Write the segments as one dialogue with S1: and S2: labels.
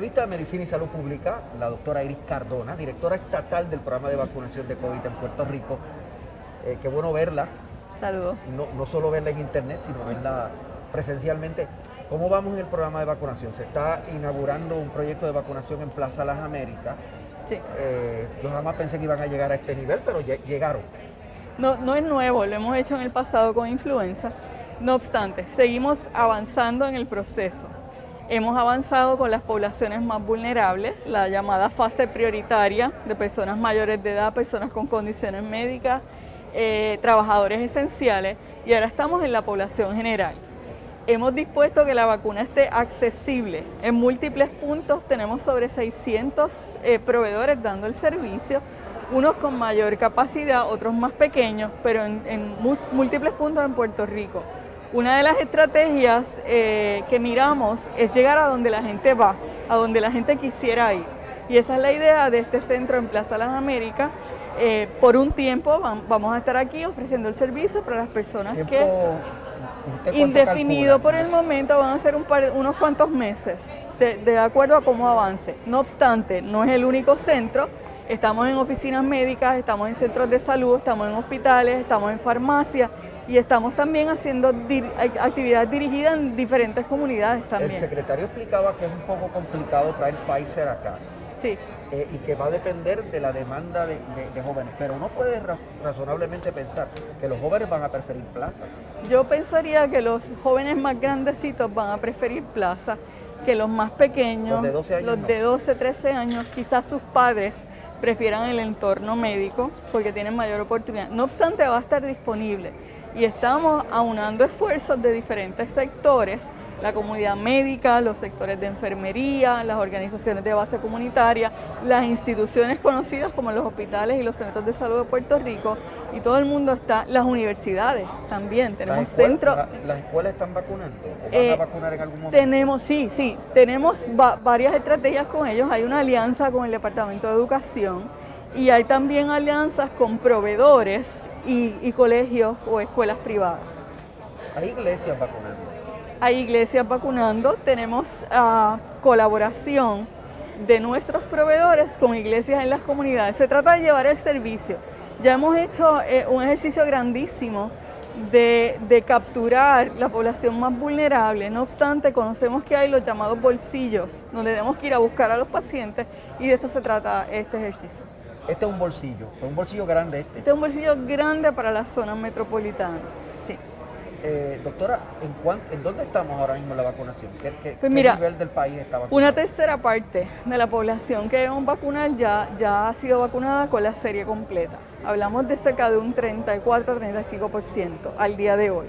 S1: Revista de Medicina y Salud Pública, la doctora Iris Cardona, directora estatal del programa de vacunación de COVID en Puerto Rico. Eh, qué bueno verla.
S2: Saludos.
S1: No, no solo verla en internet, sino verla presencialmente. ¿Cómo vamos en el programa de vacunación? Se está inaugurando un proyecto de vacunación en Plaza Las Américas.
S2: Sí.
S1: Eh, yo nada más pensé que iban a llegar a este nivel, pero lle- llegaron.
S2: No, no es nuevo, lo hemos hecho en el pasado con influenza. No obstante, seguimos avanzando en el proceso. Hemos avanzado con las poblaciones más vulnerables, la llamada fase prioritaria de personas mayores de edad, personas con condiciones médicas, eh, trabajadores esenciales, y ahora estamos en la población general. Hemos dispuesto que la vacuna esté accesible. En múltiples puntos tenemos sobre 600 eh, proveedores dando el servicio, unos con mayor capacidad, otros más pequeños, pero en, múltiples puntos en Puerto Rico. Una de las estrategias eh, que miramos es llegar a donde la gente va, a donde la gente quisiera ir. Y esa es la idea de este centro en Plaza Las Américas. Eh, por un tiempo vam- vamos a estar aquí ofreciendo el servicio para las personas que
S1: ¿usted cuánto
S2: indefinido
S1: calcula?
S2: por el momento, van a ser un par- unos cuantos meses, de, de acuerdo a cómo avance. No obstante, no es el único centro. Estamos en oficinas médicas, estamos en centros de salud, estamos en hospitales, estamos en farmacias y estamos también haciendo dir- actividades dirigidas en diferentes comunidades
S1: El
S2: también.
S1: secretario explicaba que es un poco complicado traer Pfizer acá.
S2: Sí.
S1: eh, y que va a depender de la demanda de, de- de jóvenes. Pero uno puede ra- razonablemente pensar que los jóvenes van a preferir plaza.
S2: Yo pensaría que los jóvenes más grandecitos van a preferir plaza, que los más pequeños,
S1: Los de 12 años
S2: los
S1: no.
S2: de 12, 13 años, quizás sus padres prefieran el entorno médico porque tienen mayor oportunidad. No obstante, va a estar disponible y estamos aunando esfuerzos de diferentes sectores, la comunidad médica, los sectores de enfermería, las organizaciones de base comunitaria, las instituciones conocidas como los hospitales y los centros de salud de Puerto Rico y todo el mundo está, las universidades también, tenemos centros.
S1: la- ¿Las escuelas están vacunando? ¿O van
S2: Eh,
S1: a vacunar en algún momento?
S2: Tenemos, sí, sí, tenemos va- varias estrategias con ellos. Hay una alianza con el Departamento de Educación y hay también alianzas con proveedores y, y colegios o escuelas privadas.
S1: Hay iglesias vacunando.
S2: Hay iglesias vacunando, tenemos ah, colaboración de nuestros proveedores con iglesias en las comunidades. Se trata de llevar el servicio. Ya hemos hecho eh, un ejercicio grandísimo de, de capturar la población más vulnerable. No obstante, conocemos que hay los llamados bolsillos, donde tenemos que ir a buscar a los pacientes y de esto se trata este ejercicio.
S1: Este es un bolsillo, es un bolsillo grande este.
S2: Este es un bolsillo grande para la zona metropolitana. Sí.
S1: Eh, doctora, ¿en, cuán- ¿en dónde estamos ahora mismo en la vacunación? ¿Qué, qué-
S2: Pues
S1: qué
S2: mira,
S1: nivel del país está vacunado?
S2: Una tercera parte de la población que debemos vacunar ya, ya ha sido vacunada con la serie completa. Hablamos de cerca de un 34-35% al día de hoy.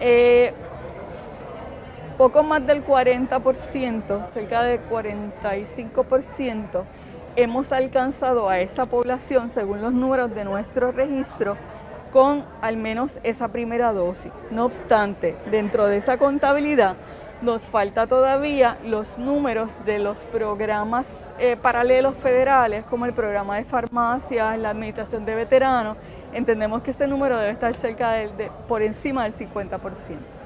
S2: Eh, poco más del 40%, cerca del 45%, hemos alcanzado a esa población, según los números de nuestro registro, con al menos esa primera dosis. No obstante, dentro de esa contabilidad nos falta todavía los números de los programas eh, paralelos federales, como el programa de farmacias, la administración de veteranos. Entendemos que ese número debe estar cerca de, por encima del 50%.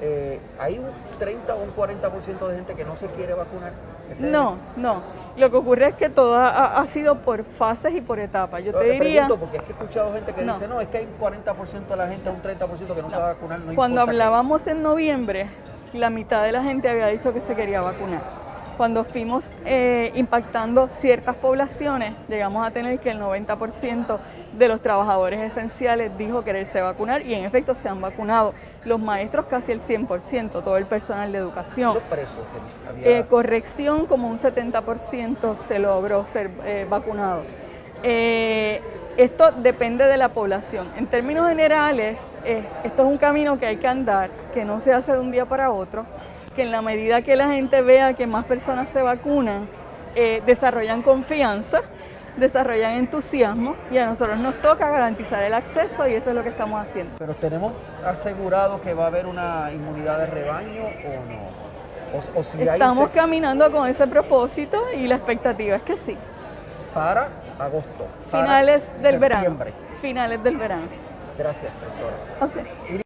S1: Eh, ¿Hay un 30 o un 40% de gente que no se quiere vacunar?
S2: No, no. Lo que ocurre es que todo ha, ha sido por fases y por etapas. Yo
S1: No,
S2: te diría,
S1: pregunto porque es que he escuchado gente que
S2: No.
S1: dice, no, es que hay un 40% de la gente, un 30% que no, se va a vacunar. No
S2: cuando
S1: importa que-".
S2: hablábamos en noviembre, la mitad de la gente había dicho que se quería vacunar. Cuando fuimos eh, impactando ciertas poblaciones, llegamos a tener que el 90% de los trabajadores esenciales dijo quererse vacunar y en efecto se han vacunado. Los maestros casi el 100%, todo el personal de educación.
S1: Los presos que había-
S2: Eh, corrección, como un 70% se logró ser eh, vacunado. Esto depende de la población. En términos generales, esto es un camino que hay que andar, que no se hace de un día para otro, que en la medida que la gente vea que más personas se vacunan, eh, desarrollan confianza, desarrollan entusiasmo y a nosotros nos toca garantizar el acceso y eso es lo que estamos haciendo.
S1: Pero tenemos asegurado que va a haber una inmunidad de rebaño o no. O,
S2: si estamos caminando con ese propósito y la expectativa es que sí.
S1: Para agosto.
S2: Finales del verano. Finales del verano.
S1: Gracias, doctora.
S2: Okay.